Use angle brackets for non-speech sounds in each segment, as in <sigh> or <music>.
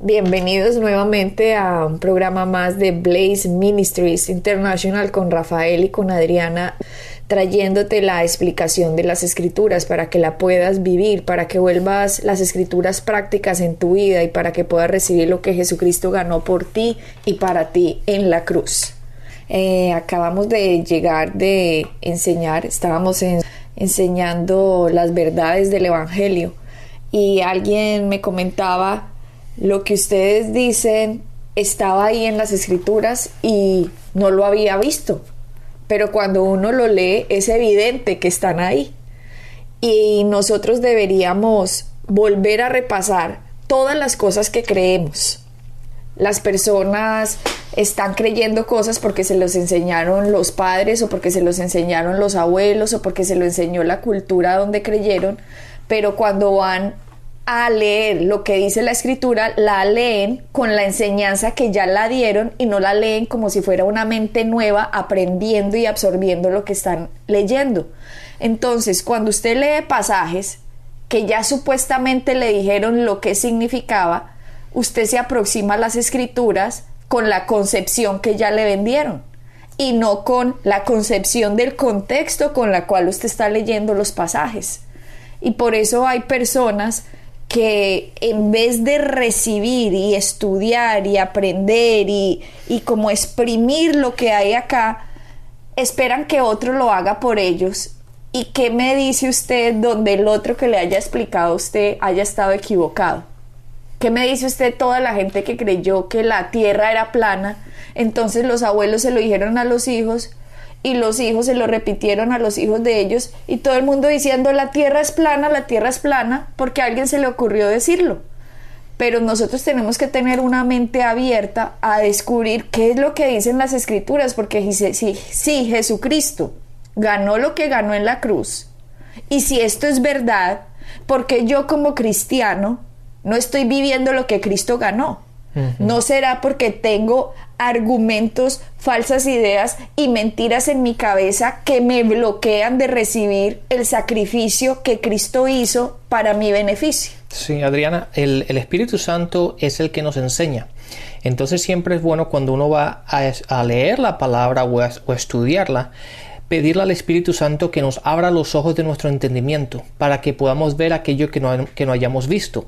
Bienvenidos nuevamente a un programa más de Blaze Ministries International con Rafael y con Adriana, trayéndote la explicación de las escrituras para que la puedas vivir, para que vuelvas las escrituras prácticas en tu vida y para que puedas recibir lo que Jesucristo ganó por ti y para ti en la cruz. Eh, acabamos de llegar de enseñar, estábamos enseñando las verdades del Evangelio y alguien me comentaba lo que ustedes dicen estaba ahí en las escrituras y no lo había visto. Pero cuando uno lo lee es evidente que están ahí. Y nosotros deberíamos volver a repasar todas las cosas que creemos. Las personas están creyendo cosas porque se los enseñaron los padres o porque se los enseñaron los abuelos o porque se lo enseñó la cultura donde creyeron, pero cuando van a leer lo que dice la escritura, la leen con la enseñanza que ya la dieron y no la leen como si fuera una mente nueva aprendiendo y absorbiendo lo que están leyendo. Entonces, cuando usted lee pasajes que ya supuestamente le dijeron lo que significaba, usted se aproxima a las escrituras con la concepción que ya le vendieron y no con la concepción del contexto con la cual usted está leyendo los pasajes. Y por eso hay personas que en vez de recibir y estudiar y aprender y, y, como exprimir lo que hay acá, esperan que otro lo haga por ellos. ¿Y qué me dice usted donde el otro que le haya explicado a usted haya estado equivocado? ¿Qué me dice usted toda la gente que creyó que la tierra era plana? Entonces los abuelos se lo dijeron a los hijos y los hijos se lo repitieron a los hijos de ellos y todo el mundo diciendo la tierra es plana, la tierra es plana, porque a alguien se le ocurrió decirlo. Pero nosotros tenemos que tener una mente abierta a descubrir qué es lo que dicen las escrituras, porque sí, sí, Jesucristo ganó lo que ganó en la cruz. Y si esto es verdad, porque yo como cristiano no estoy viviendo lo que Cristo ganó. No será porque tengo argumentos, falsas ideas y mentiras en mi cabeza que me bloquean de recibir el sacrificio que Cristo hizo para mi beneficio. Sí, Adriana, el, Espíritu Santo es el que nos enseña. Entonces siempre es bueno cuando uno va a, leer la palabra o a estudiarla, pedirle al Espíritu Santo que nos abra los ojos de nuestro entendimiento para que podamos ver aquello que no, que no hayamos visto.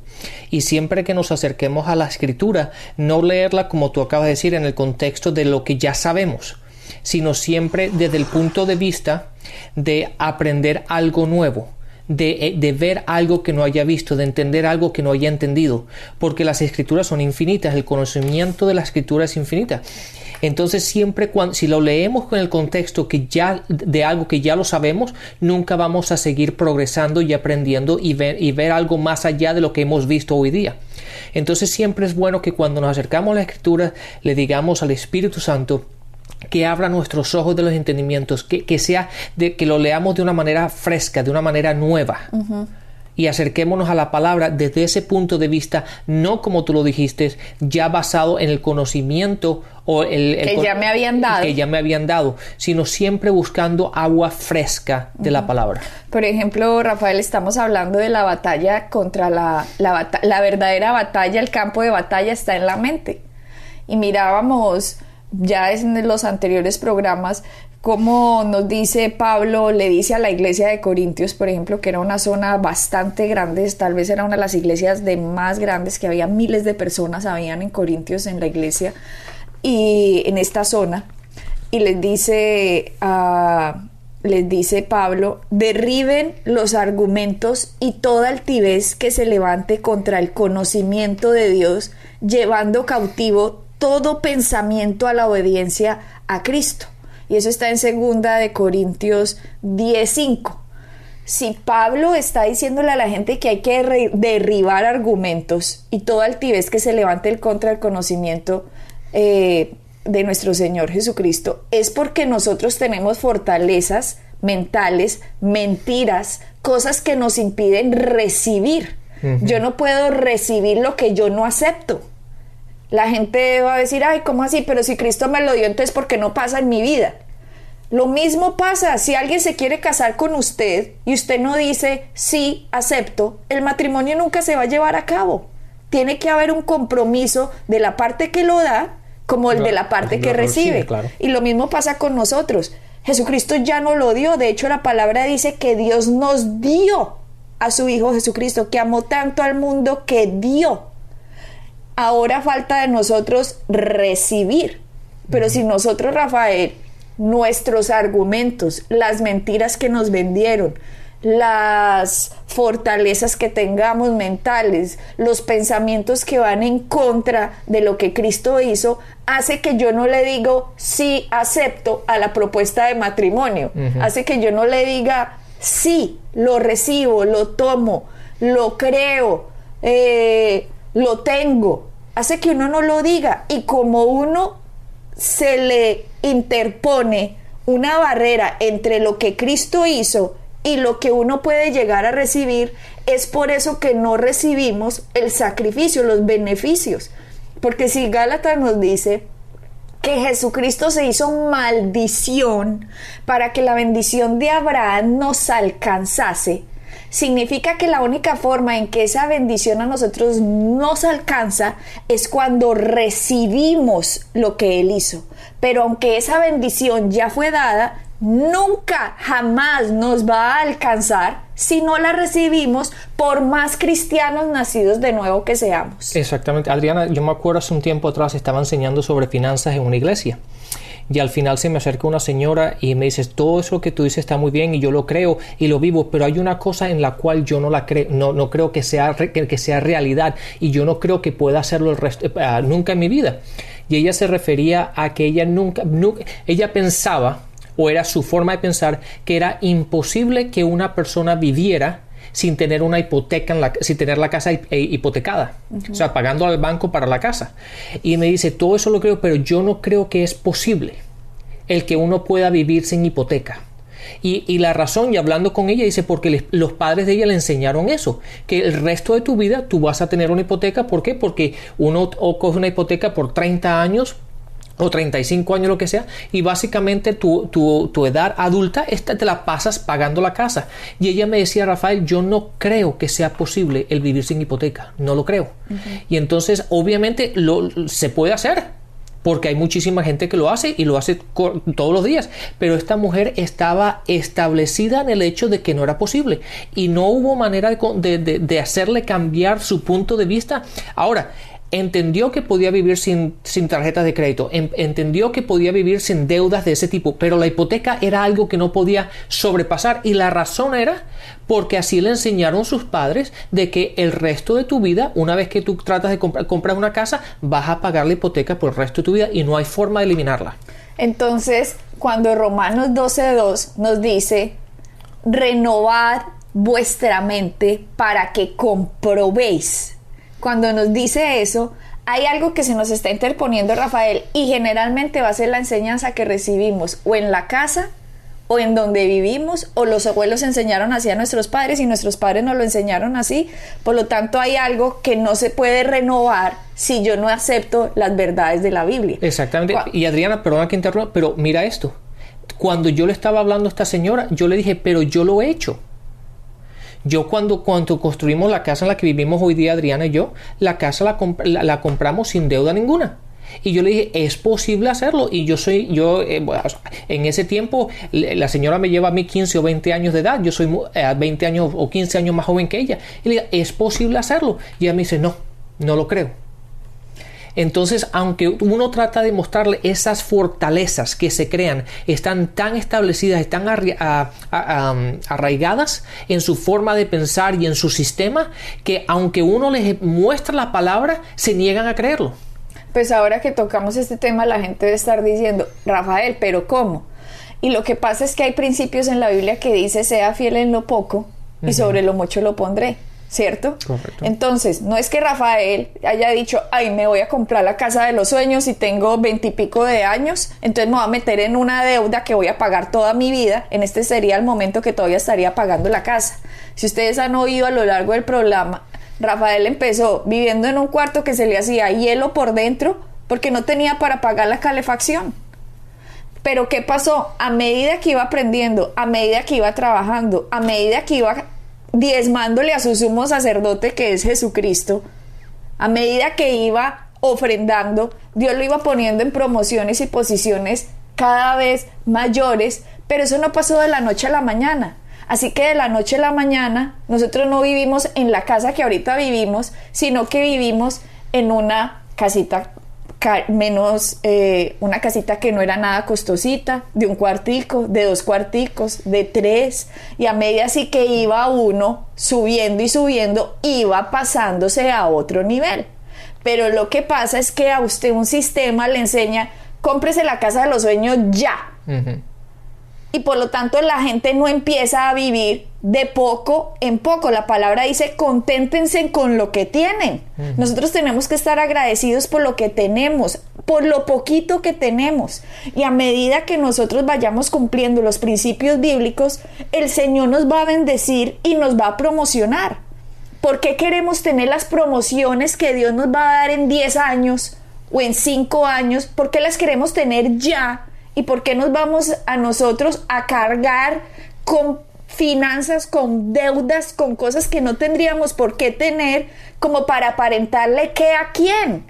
Y siempre que nos acerquemos a la escritura, no leerla como tú acabas de decir en el contexto de lo que ya sabemos, sino siempre desde el punto de vista de aprender algo nuevo. De, eh, de, ver algo que no haya visto, de entender algo que no haya entendido, porque las escrituras son infinitas, el conocimiento de la escritura es infinita. Entonces siempre cuando si lo leemos con el contexto que ya de algo que ya lo sabemos, nunca vamos a seguir progresando y aprendiendo y ver, y ver algo más allá de lo que hemos visto hoy día. Entonces siempre es bueno que cuando nos acercamos a la escritura le digamos al Espíritu Santo que abra nuestros ojos de los entendimientos, que, que sea de que lo leamos de una manera fresca, de una manera nueva y acerquémonos a la palabra desde ese punto de vista, no como tú lo dijiste, ya basado en el conocimiento o el, que ya me habían dado. Que ya me habían dado, sino siempre buscando agua fresca de la palabra. Por ejemplo, Rafael, estamos hablando de la batalla contra la, la, la verdadera batalla, el campo de batalla está en la mente. Y mirábamos ya en los anteriores programas como nos dice Pablo, le dice a la iglesia de Corintios, por ejemplo, que era una zona bastante grande, tal vez era una de las iglesias de más grandes, que había miles de personas, habían en Corintios en la iglesia y en esta zona, y les dice a les dice Pablo, derriben los argumentos y toda altivez que se levante contra el conocimiento de Dios, llevando cautivo todo pensamiento a la obediencia a Cristo. Y eso está en segunda de Corintios 10:5. Si Pablo está diciéndole a la gente que hay que derribar argumentos y toda altivez que se levante el contra del conocimiento, eh, de nuestro Señor Jesucristo es porque nosotros tenemos fortalezas mentales, mentiras, cosas que nos impiden recibir. Yo no puedo recibir lo que yo no acepto. La gente va a decir, ay, ¿cómo así? Pero si Cristo me lo dio, entonces ¿por qué no pasa en mi vida? Lo mismo pasa si alguien se quiere casar con usted y usted no dice, sí, acepto, el matrimonio nunca se va a llevar a cabo. Tiene que haber un compromiso de la parte que lo da como el de la parte que recibe. Y lo mismo pasa con nosotros. Jesucristo ya no lo dio. De hecho, la palabra dice que Dios nos dio a su Hijo Jesucristo, que amó tanto al mundo que dio. Ahora falta de nosotros recibir. Pero si nosotros, Rafael, nuestros argumentos, las mentiras que nos vendieron, las fortalezas que tengamos mentales, los pensamientos que van en contra de lo que Cristo hizo, hace que yo no le digo sí acepto a la propuesta de matrimonio, hace que yo no le diga sí, lo recibo, lo tomo, lo creo, eh, lo tengo, hace que uno no lo diga y como uno se le interpone una barrera entre lo que Cristo hizo y lo que uno puede llegar a recibir, es por eso que no recibimos el sacrificio, los beneficios. Porque si Gálatas nos dice que Jesucristo se hizo maldición para que la bendición de Abraham nos alcanzase, significa que la única forma en que esa bendición a nosotros nos alcanza es cuando recibimos lo que Él hizo. Pero aunque esa bendición ya fue dada, nunca, jamás nos va a alcanzar si no la recibimos por más cristianos nacidos de nuevo que seamos. Exactamente. Adriana, yo me acuerdo hace un tiempo atrás estaba enseñando sobre finanzas en una iglesia. Y al final se me acerca una señora y me dice, todo eso que tú dices está muy bien y yo lo creo y lo vivo, pero hay una cosa en la cual yo no la creo, no, no creo que sea, sea realidad y yo no creo que pueda hacerlo el resto, eh, nunca en mi vida. Y ella se refería a que ella nunca, nunca ella pensaba o era su forma de pensar que era imposible que una persona viviera sin tener una hipoteca, en la, sin tener la casa eh, hipotecada, o sea, pagando al banco para la casa. Y me dice, todo eso lo creo, pero yo no creo que es posible el que uno pueda vivir sin hipoteca. Y, la razón, y hablando con ella, dice, porque los padres de ella le enseñaron eso, que el resto de tu vida tú vas a tener una hipoteca, ¿por qué? Porque uno coge una hipoteca por 30 años o 35 años, lo que sea, y básicamente tu, tu, edad adulta esta te la pasas pagando la casa. Y ella me decía, Rafael, yo no creo que sea posible el vivir sin hipoteca, no lo creo. Y entonces, obviamente, lo, se puede hacer, porque hay muchísima gente que lo hace y lo hace todos los días. Pero esta mujer estaba establecida en el hecho de que no era posible y no hubo manera de, de, de hacerle cambiar su punto de vista. Ahora, entendió que podía vivir sin, sin tarjetas de crédito, entendió que podía vivir sin deudas de ese tipo, pero la hipoteca era algo que no podía sobrepasar y la razón era porque así le enseñaron sus padres de que el resto de tu vida, una vez que tú tratas de comprar, una casa, vas a pagar la hipoteca por el resto de tu vida y no hay forma de eliminarla. Entonces, cuando Romanos 12.2 nos dice, renovad vuestra mente para que comprobéis cuando nos dice eso, hay algo que se nos está interponiendo, Rafael, y generalmente va a ser la enseñanza que recibimos o en la casa o en donde vivimos, o los abuelos enseñaron así a nuestros padres y nuestros padres nos lo enseñaron así. Por lo tanto, hay algo que no se puede renovar si yo no acepto las verdades de la Biblia. Exactamente. Y Adriana, perdona que interrumpa, pero mira esto. Cuando yo le estaba hablando a esta señora, yo le dije, pero yo lo he hecho. Yo cuando, cuando construimos la casa en la que vivimos hoy día, Adriana y yo, la casa la, la, compramos sin deuda ninguna. Y yo le dije, es posible hacerlo. Y yo soy, yo, eh, en ese tiempo, la señora me lleva a mí 15 o 20 años de edad. Yo soy 20 eh, años o 15 años más joven que ella. Y le dije, es posible hacerlo. Y ella me dice, no, no lo creo. Entonces, aunque uno trata de mostrarle esas fortalezas que se crean, están tan establecidas, están arraigadas en su forma de pensar y en su sistema, que aunque uno les muestra la palabra, se niegan a creerlo. Pues ahora que tocamos este tema, la gente debe estar diciendo, Rafael, pero ¿cómo? Y lo que pasa es que hay principios en la Biblia que dice, sea fiel en lo poco y sobre lo mucho lo pondré. ¿Cierto? Correcto. Entonces, no es que Rafael haya dicho, ay, me voy a comprar la casa de los sueños y tengo veintipico de años, entonces me voy a meter en una deuda que voy a pagar toda mi vida. En este sería el momento que todavía estaría pagando la casa. Si ustedes han oído a lo largo del programa, Rafael empezó viviendo en un cuarto que se le hacía hielo por dentro porque no tenía para pagar la calefacción. Pero ¿qué pasó? A medida que iba aprendiendo, a medida que iba trabajando, a medida que iba diezmándole a su sumo sacerdote que es Jesucristo, a medida que iba ofrendando, Dios lo iba poniendo en promociones y posiciones cada vez mayores, pero eso no pasó de la noche a la mañana. Así que de la noche a la mañana nosotros no vivimos en la casa que ahorita vivimos, sino que vivimos en una casita menos eh, una casita que no era nada costosita, de un cuartico, de dos cuarticos, de tres, y a medida así que iba uno subiendo y subiendo, iba pasándose a otro nivel. Pero lo que pasa es que a usted un sistema le enseña, cómprese la casa de los sueños ya y por lo tanto la gente no empieza a vivir de poco en poco. La palabra dice conténtense con lo que tienen. Nosotros tenemos que estar agradecidos por lo que tenemos, por lo poquito que tenemos. Y a medida que nosotros vayamos cumpliendo los principios bíblicos, el Señor nos va a bendecir y nos va a promocionar. ¿Por qué queremos tener las promociones que Dios nos va a dar en 10 años o en 5 años? ¿Por qué las queremos tener ya? ¿Y por qué nos vamos a nosotros a cargar con finanzas, con deudas, con cosas que no tendríamos por qué tener como para aparentarle qué a quién?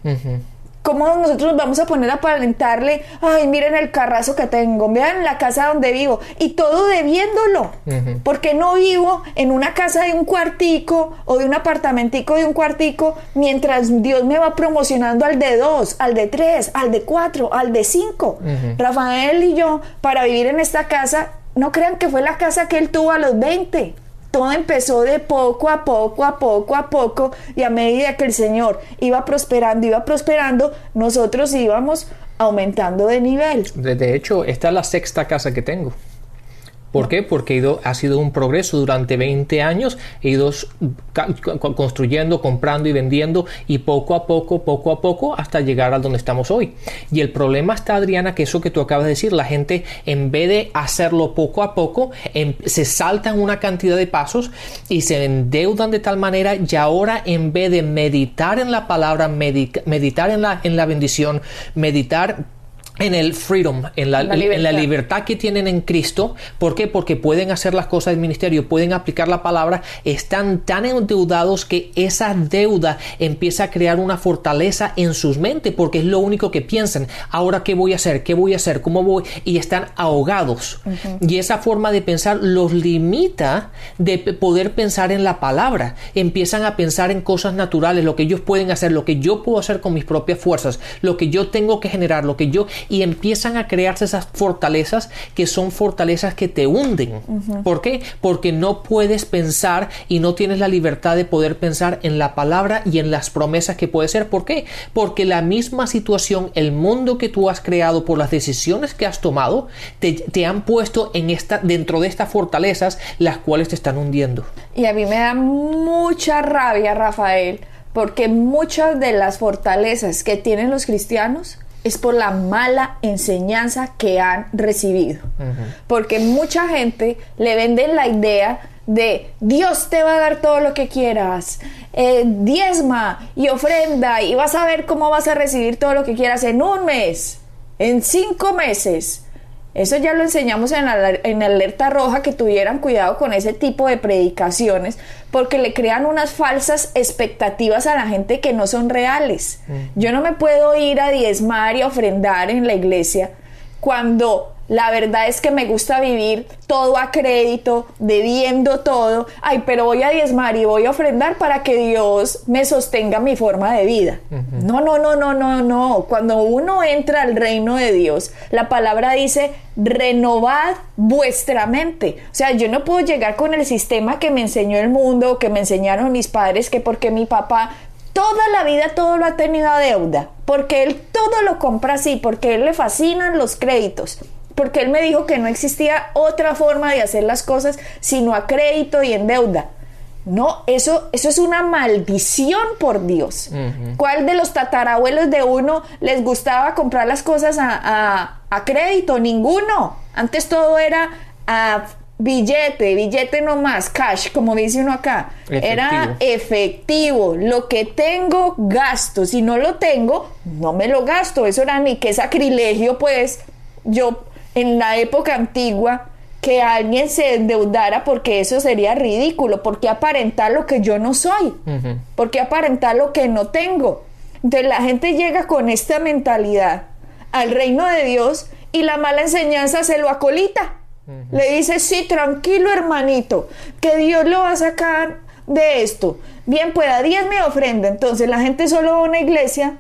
¿Cómo nosotros vamos a poner a aparentarle, ay, miren el carrazo que tengo, vean la casa donde vivo, y todo debiéndolo? Porque no vivo en una casa de un cuartico o de un apartamentico de un cuartico mientras Dios me va promocionando al de dos, al de tres, al de cuatro, al de cinco? Rafael y yo, para vivir en esta casa, no crean que fue la casa que él tuvo a los 20 todo empezó de poco a poco, a poco, a poco, y a medida que el Señor iba prosperando, iba prosperando, nosotros íbamos aumentando de nivel. De hecho, esta es la sexta casa que tengo. ¿Por qué? Porque ha sido un progreso durante 20 años, he ido construyendo, comprando y vendiendo y poco a poco, poco a poco hasta llegar a donde estamos hoy. Y el problema está, Adriana, que eso que tú acabas de decir, la gente en vez de hacerlo poco a poco, em, se saltan una cantidad de pasos y se endeudan de tal manera y ahora en vez de meditar en la palabra, meditar en la, en la bendición, meditar en el freedom, en la, libertad. que tienen en Cristo. ¿Por qué? Porque pueden hacer las cosas del ministerio, pueden aplicar la palabra, están tan endeudados que esa deuda empieza a crear una fortaleza en sus mentes, porque es lo único que piensan. Ahora, ¿qué voy a hacer? ¿Qué voy a hacer? ¿Cómo voy? Y están ahogados. Y esa forma de pensar los limita de poder pensar en la palabra. Empiezan a pensar en cosas naturales, lo que ellos pueden hacer, lo que yo puedo hacer con mis propias fuerzas, lo que yo tengo que generar, lo que yo y empiezan a crearse esas fortalezas que son fortalezas que te hunden. ¿Por qué? Porque no puedes pensar y no tienes la libertad de poder pensar en la palabra y en las promesas que puede ser. ¿Por qué? Porque la misma situación, el mundo que tú has creado por las decisiones que has tomado, te, te han puesto en esta, dentro de estas fortalezas las cuales te están hundiendo. Y a mí me da mucha rabia, Rafael, porque muchas de las fortalezas que tienen los cristianos es por la mala enseñanza que han recibido. Porque mucha gente le vende la idea de Dios te va a dar todo lo que quieras, eh, diezma y ofrenda y vas a ver cómo vas a recibir todo lo que quieras en un mes, en cinco meses. Eso ya lo enseñamos en, en alerta roja, que tuvieran cuidado con ese tipo de predicaciones, porque le crean unas falsas expectativas a la gente que no son reales. Yo no me puedo ir a diezmar y ofrendar en la iglesia cuando la verdad es que me gusta vivir todo a crédito, debiendo todo. Ay, pero voy a diezmar y voy a ofrendar para que Dios me sostenga mi forma de vida. No, no, no, no, no, no. Cuando uno entra al reino de Dios, la palabra dice, renovad vuestra mente. O sea, yo no puedo llegar con el sistema que me enseñó el mundo, que me enseñaron mis padres, que porque mi papá toda la vida todo lo ha tenido a deuda, porque él todo lo compra así, porque a él le fascinan los créditos porque él me dijo que no existía otra forma de hacer las cosas sino a crédito y en deuda. No, eso, eso es una maldición por Dios. ¿Cuál de los tatarabuelos de uno les gustaba comprar las cosas a, a crédito? Ninguno. Antes todo era a billete, billete no más, cash, como dice uno acá. Era efectivo. Lo que tengo, gasto. Si no lo tengo, no me lo gasto. Eso era ni qué sacrilegio, pues. Yo, en la época antigua, que alguien se endeudara porque eso sería ridículo. ¿Por qué aparentar lo que yo no soy? ¿Por qué aparentar lo que no tengo? Entonces la gente llega con esta mentalidad al reino de Dios y la mala enseñanza se lo acolita. Le dice, sí, tranquilo hermanito, que Dios lo va a sacar de esto. Bien pueda, diezme ofrenda. Entonces la gente solo va a una iglesia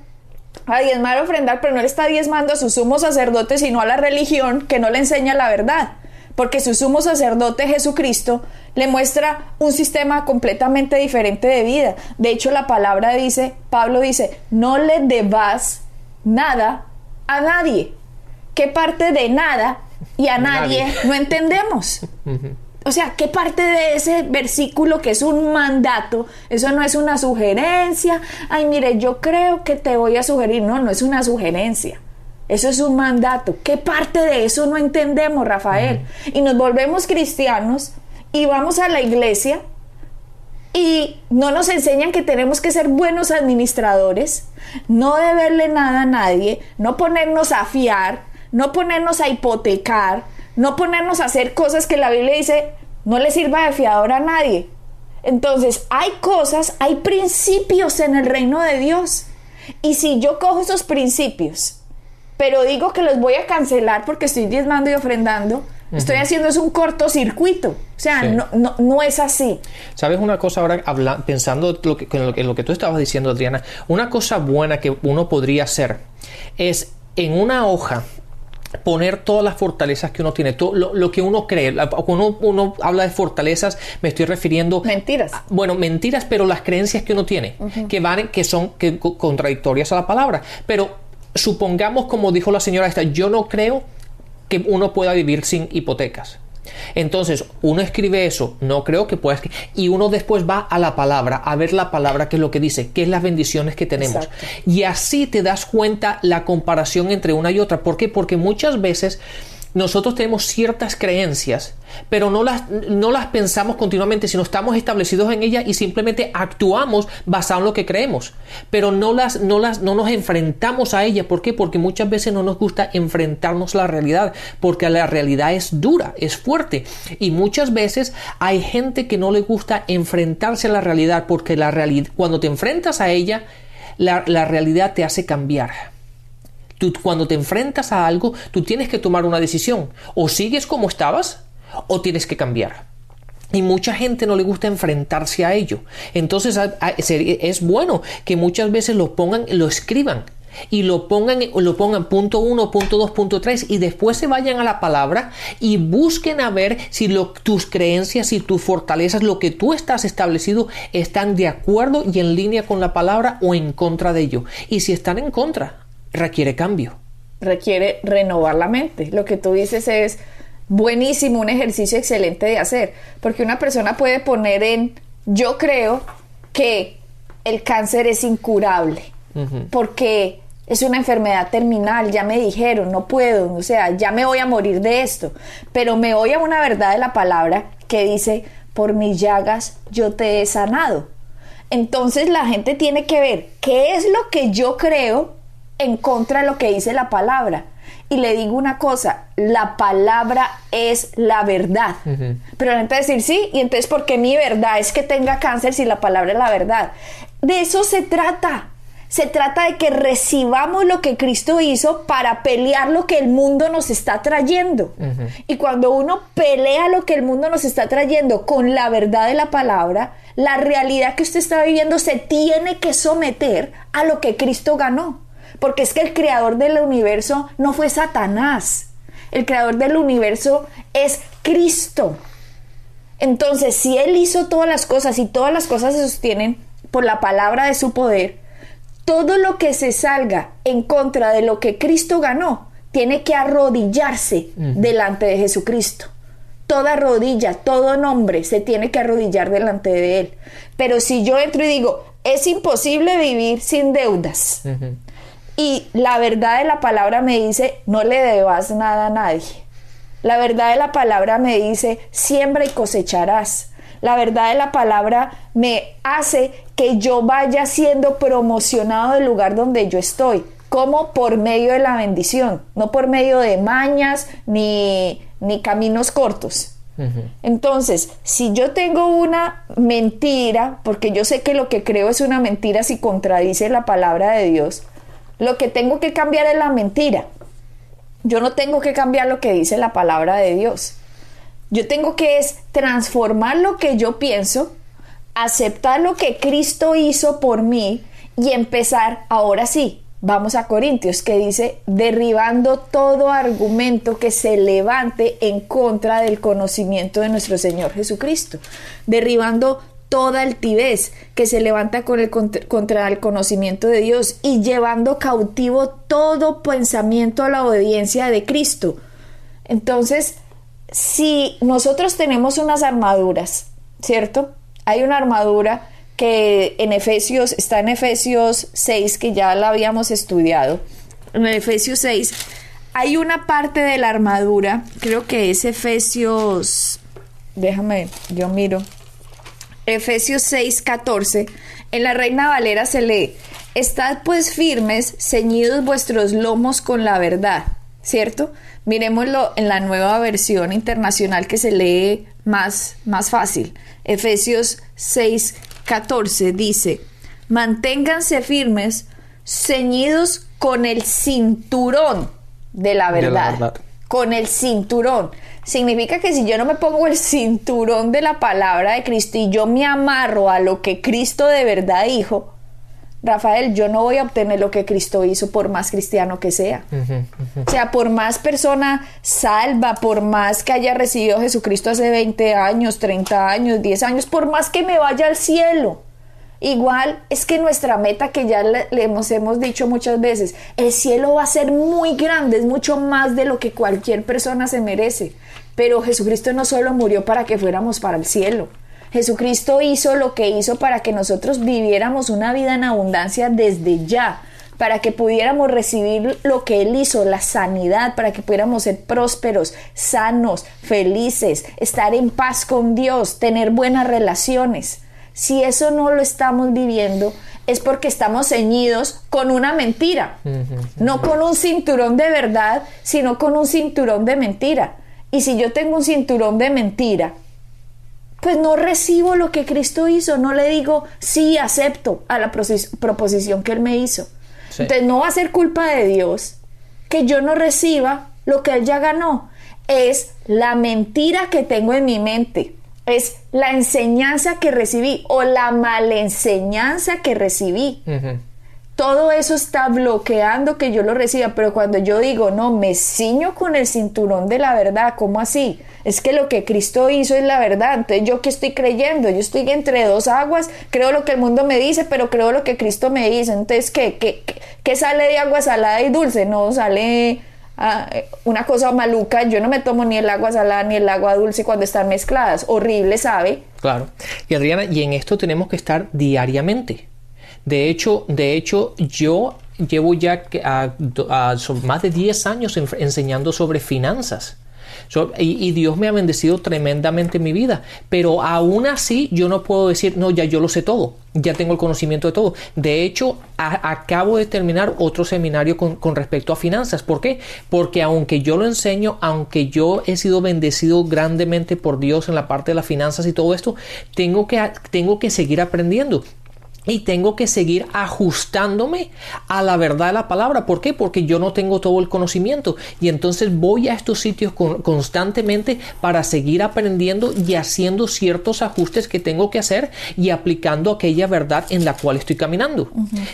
a diezmar ofrendar, pero no le está diezmando a su sumo sacerdote, sino a la religión que no le enseña la verdad. Porque su sumo sacerdote Jesucristo le muestra un sistema completamente diferente de vida. De hecho, la palabra dice, Pablo dice, no le debas nada a nadie. ¿Qué parte de nada y a nadie, no entendemos. <laughs> O sea, ¿qué parte de ese versículo que es un mandato? Eso no es una sugerencia. Ay, mire, yo creo que te voy a sugerir. No, no es una sugerencia. Eso es un mandato. ¿Qué parte de eso no entendemos, Rafael? Y nos volvemos cristianos y vamos a la iglesia y no nos enseñan que tenemos que ser buenos administradores, no deberle nada a nadie, no ponernos a fiar, no ponernos a hipotecar, no ponernos a hacer cosas que la Biblia dice no le sirva de fiador a nadie. Entonces, hay cosas, hay principios en el reino de Dios. Y si yo cojo esos principios, pero digo que los voy a cancelar porque estoy diezmando y ofrendando, estoy haciendo es un cortocircuito. O sea, no, no, es así. ¿Sabes una cosa ahora, pensando lo que, en, lo en lo que tú estabas diciendo, Adriana? Una cosa buena que uno podría hacer es en una hoja poner todas las fortalezas que uno tiene, todo lo, que uno cree. Cuando uno, habla de fortalezas, me estoy refiriendo mentiras. bueno, mentiras, pero las creencias que uno tiene, que van, que son que, contradictorias a la palabra. Pero supongamos, como dijo la señora esta, yo no creo que uno pueda vivir sin hipotecas. Entonces, uno escribe eso, no creo que pueda y uno después va a la palabra, a ver la palabra que es lo que dice, qué es las bendiciones que tenemos. Y así te das cuenta la comparación entre una y otra. ¿Por qué? Porque muchas veces nosotros tenemos ciertas creencias, pero no las, no las pensamos continuamente, sino estamos establecidos en ellas y simplemente actuamos basado en lo que creemos, pero no, las, no, las, no nos enfrentamos a ellas. ¿Por qué? Porque muchas veces no nos gusta enfrentarnos a la realidad, porque la realidad es dura, es fuerte, y muchas veces hay gente que no le gusta enfrentarse a la realidad, porque la realidad, cuando te enfrentas a ella, la, la realidad te hace cambiar cuando te enfrentas a algo, tú tienes que tomar una decisión. O sigues como estabas o tienes que cambiar. Y mucha gente no le gusta enfrentarse a ello. Entonces es bueno que muchas veces lo pongan, lo escriban y lo pongan, lo pongan punto uno, punto dos, punto tres y después se vayan a la palabra y busquen a ver si tus creencias y tus fortalezas, lo que tú estás establecido, están de acuerdo y en línea con la palabra o en contra de ello. Y si están en contra, requiere cambio. Requiere renovar la mente. Lo que tú dices es buenísimo, un ejercicio excelente de hacer, porque una persona puede poner en yo creo que el cáncer es incurable, porque es una enfermedad terminal, ya me dijeron, no puedo, o sea, ya me voy a morir de esto, pero me voy a una verdad de la palabra que dice, por mis llagas yo te he sanado. Entonces la gente tiene que ver qué es lo que yo creo en contra de lo que dice la palabra. Y le digo una cosa, la palabra es la verdad. Pero la gente decir, sí, y entonces, ¿por qué mi verdad es que tenga cáncer si la palabra es la verdad? De eso se trata. Se trata de que recibamos lo que Cristo hizo para pelear lo que el mundo nos está trayendo. Y cuando uno pelea lo que el mundo nos está trayendo con la verdad de la palabra, la realidad que usted está viviendo se tiene que someter a lo que Cristo ganó. Porque es que el creador del universo no fue Satanás. El creador del universo es Cristo. Entonces, si Él hizo todas las cosas y todas las cosas se sostienen por la palabra de su poder, todo lo que se salga en contra de lo que Cristo ganó, tiene que arrodillarse delante de Jesucristo. toda rodilla, todo nombre se tiene que arrodillar delante de Él. Pero si yo entro y digo, es imposible vivir sin deudas. Y la verdad de la palabra me dice, no le debas nada a nadie. La verdad de la palabra me dice, siembra y cosecharás. La verdad de la palabra me hace que yo vaya siendo promocionado del lugar donde yo estoy, como por medio de la bendición, no por medio de mañas ni, ni caminos cortos. Entonces, si yo tengo una mentira, porque yo sé que lo que creo es una mentira si contradice la palabra de Dios, lo que tengo que cambiar es la mentira. Yo no tengo que cambiar lo que dice la palabra de Dios. Yo tengo que es transformar lo que yo pienso, aceptar lo que Cristo hizo por mí y empezar ahora sí. Vamos a Corintios que dice, derribando todo argumento que se levante en contra del conocimiento de nuestro Señor Jesucristo, derribando toda altivez que se levanta con el, contra el conocimiento de Dios y llevando cautivo todo pensamiento a la obediencia de Cristo. Entonces, si nosotros tenemos unas armaduras, ¿cierto? Hay una armadura que en Efesios, está en Efesios 6, que ya la habíamos estudiado. En Efesios 6 hay una parte de la armadura, creo que es Efesios, déjame, yo miro, Efesios 6, 14, en la Reina Valera se lee, Estad pues firmes, ceñidos vuestros lomos con la verdad, ¿cierto? Miremoslo en la nueva versión internacional que se lee más, más fácil. Efesios 6, 14 dice, manténganse firmes, ceñidos con el cinturón de la verdad. De la verdad. Con el cinturón significa que si yo no me pongo el cinturón de la palabra de Cristo y yo me amarro a lo que Cristo de verdad dijo, Rafael, yo no voy a obtener lo que Cristo hizo por más cristiano que sea. O sea, por más persona salva, por más que haya recibido a Jesucristo hace 20 años, 30 años, 10 años, por más que me vaya al cielo. Igual es que nuestra meta que ya le, hemos, hemos dicho muchas veces, el cielo va a ser muy grande, es mucho más de lo que cualquier persona se merece. Pero Jesucristo no solo murió para que fuéramos para el cielo. Jesucristo hizo lo que hizo para que nosotros viviéramos una vida en abundancia desde ya, para que pudiéramos recibir lo que Él hizo, la sanidad, para que pudiéramos ser prósperos, sanos, felices, estar en paz con Dios, tener buenas relaciones. Si eso no lo estamos viviendo, es porque estamos ceñidos con una mentira, no con un cinturón de verdad, sino con un cinturón de mentira. Y si yo tengo un cinturón de mentira, pues no recibo lo que Cristo hizo, no le digo sí, acepto a la proposición que Él me hizo. Entonces no va a ser culpa de Dios que yo no reciba lo que Él ya ganó. Es la mentira que tengo en mi mente, es la enseñanza que recibí o la malenseñanza que recibí todo eso está bloqueando que yo lo reciba, pero cuando yo digo, no, me ciño con el cinturón de la verdad, ¿cómo así? Es que lo que Cristo hizo es la verdad, entonces yo qué estoy creyendo, yo estoy entre dos aguas, creo lo que el mundo me dice, pero creo lo que Cristo me dice, entonces ¿qué, qué, qué sale de agua salada y dulce? No, sale una cosa maluca, yo no me tomo ni el agua salada ni el agua dulce cuando están mezcladas, horrible, ¿sabe? Claro. Y Adriana, y en esto tenemos que estar diariamente. De hecho, de hecho yo llevo ya más de 10 años enseñando sobre finanzas. Y, Dios me ha bendecido tremendamente en mi vida. Pero aún así yo no puedo decir, no, ya yo lo sé todo, ya tengo el conocimiento de todo. De hecho, acabo de terminar otro seminario con, con, respecto a finanzas. ¿Por qué? Porque aunque yo lo enseño, aunque yo he sido bendecido grandemente por Dios en la parte de las finanzas y todo esto, tengo que, tengo que seguir aprendiendo y tengo que seguir ajustándome a la verdad de la palabra. ¿Por qué? Porque yo no tengo todo el conocimiento y entonces voy a estos sitios constantemente para seguir aprendiendo y haciendo ciertos ajustes que tengo que hacer y aplicando aquella verdad en la cual estoy caminando.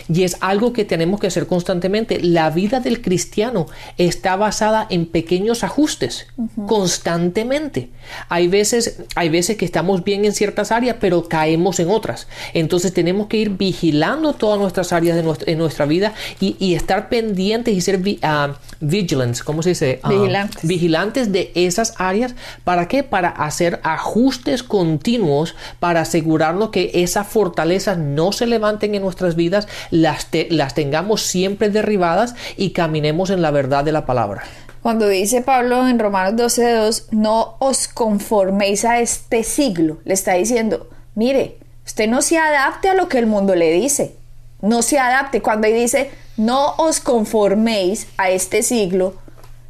Y es algo que tenemos que hacer constantemente. La vida del cristiano está basada en pequeños ajustes constantemente. Hay veces, hay veces que estamos bien en ciertas áreas, pero caemos en otras. Entonces tenemos que ir ir vigilando todas nuestras áreas de nuestra, en nuestra vida y, estar pendientes y ser uh, vigilance, ¿cómo se dice? Ah, vigilantes. vigilantes de esas áreas. ¿Para qué? Para hacer ajustes continuos para asegurarnos que esas fortalezas no se levanten en nuestras vidas, las, las tengamos siempre derribadas y caminemos en la verdad de la palabra. Cuando dice Pablo en Romanos 12:2, no os conforméis a este siglo, le está diciendo, mire, usted no se adapte a lo que el mundo le dice, no se adapte. Cuando ahí dice, no os conforméis a este siglo,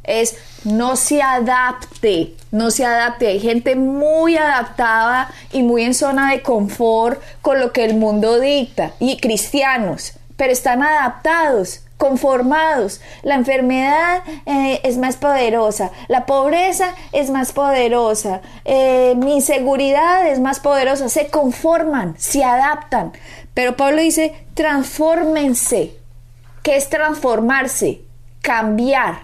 es no se adapte, no se adapte. Hay gente muy adaptada y muy en zona de confort con lo que el mundo dicta, y cristianos, pero están adaptados conformados. La enfermedad eh, es más poderosa, la pobreza es más poderosa, eh, mi inseguridad es más poderosa. Se conforman, se adaptan. Pero Pablo dice, transfórmense. ¿Qué es transformarse? Cambiar,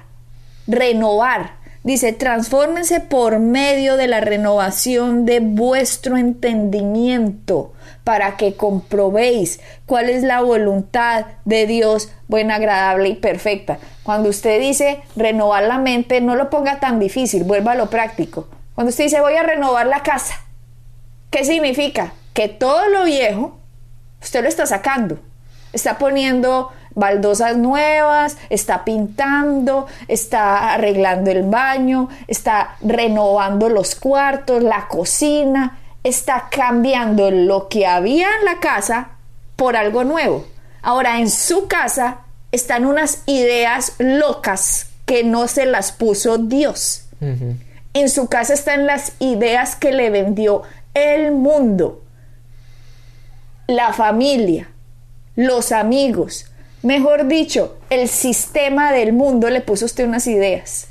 renovar. Dice, transfórmense por medio de la renovación de vuestro entendimiento para que comprobéis cuál es la voluntad de Dios buena, agradable y perfecta. Cuando usted dice renovar la mente, no lo ponga tan difícil, vuelva a lo práctico. Cuando usted dice voy a renovar la casa, ¿qué significa? Que todo lo viejo, usted lo está sacando. Está poniendo baldosas nuevas, está pintando, está arreglando el baño, está renovando los cuartos, la cocina, está cambiando lo que había en la casa por algo nuevo. Ahora en su casa están unas ideas locas que no se las puso Dios. En su casa están las ideas que le vendió el mundo, la familia, los amigos, Mejor dicho, el sistema del mundo le puso usted unas ideas.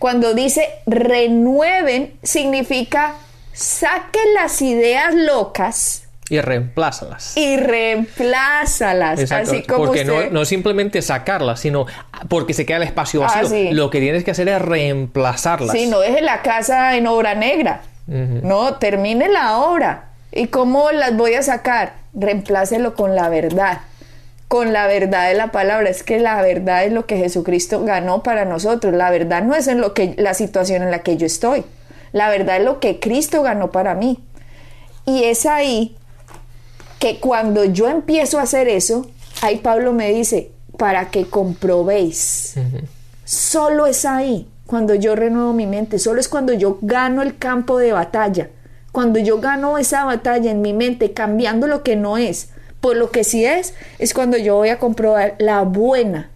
Cuando dice renueven, significa saquen las ideas locas. Y reemplázalas. Y reemplázalas. Así como porque no, no, simplemente sacarlas, sino porque se queda el espacio vacío. Ah, Lo que tienes que hacer es reemplazarlas. Sí, no deje la casa en obra negra. No, termine la obra. ¿Y cómo las voy a sacar? Reemplácelo con la verdad con la verdad de la palabra. Es que la verdad es lo que Jesucristo ganó para nosotros. La verdad no es en lo que la situación en la que yo estoy. La verdad es lo que Cristo ganó para mí. Y es ahí que cuando yo empiezo a hacer eso, ahí Pablo me dice, para que comprobéis. Solo es ahí cuando yo renuevo mi mente, solo es cuando yo gano el campo de batalla, cuando yo gano esa batalla en mi mente, cambiando lo que no es, por lo que sí es, es cuando yo voy a comprobar la buena,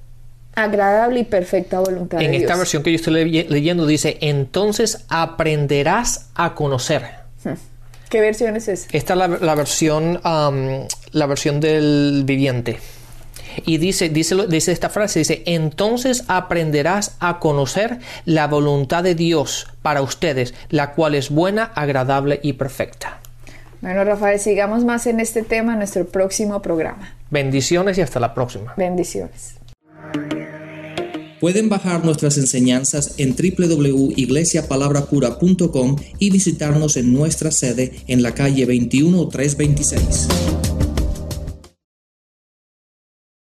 agradable y perfecta voluntad en de Dios. esta versión que yo estoy leyendo dice, entonces aprenderás a conocer. Hmm. ¿Qué versión es esa? Esta es la, versión, la versión del viviente. Y dice, dice, dice esta frase, dice, entonces aprenderás a conocer la voluntad de Dios para ustedes, la cual es buena, agradable y perfecta. Bueno, Rafael, sigamos más en este tema en nuestro próximo programa. Bendiciones y hasta la próxima. Bendiciones. Pueden bajar nuestras enseñanzas en www.iglesiapalabracura.com y visitarnos en nuestra sede en la calle 21326.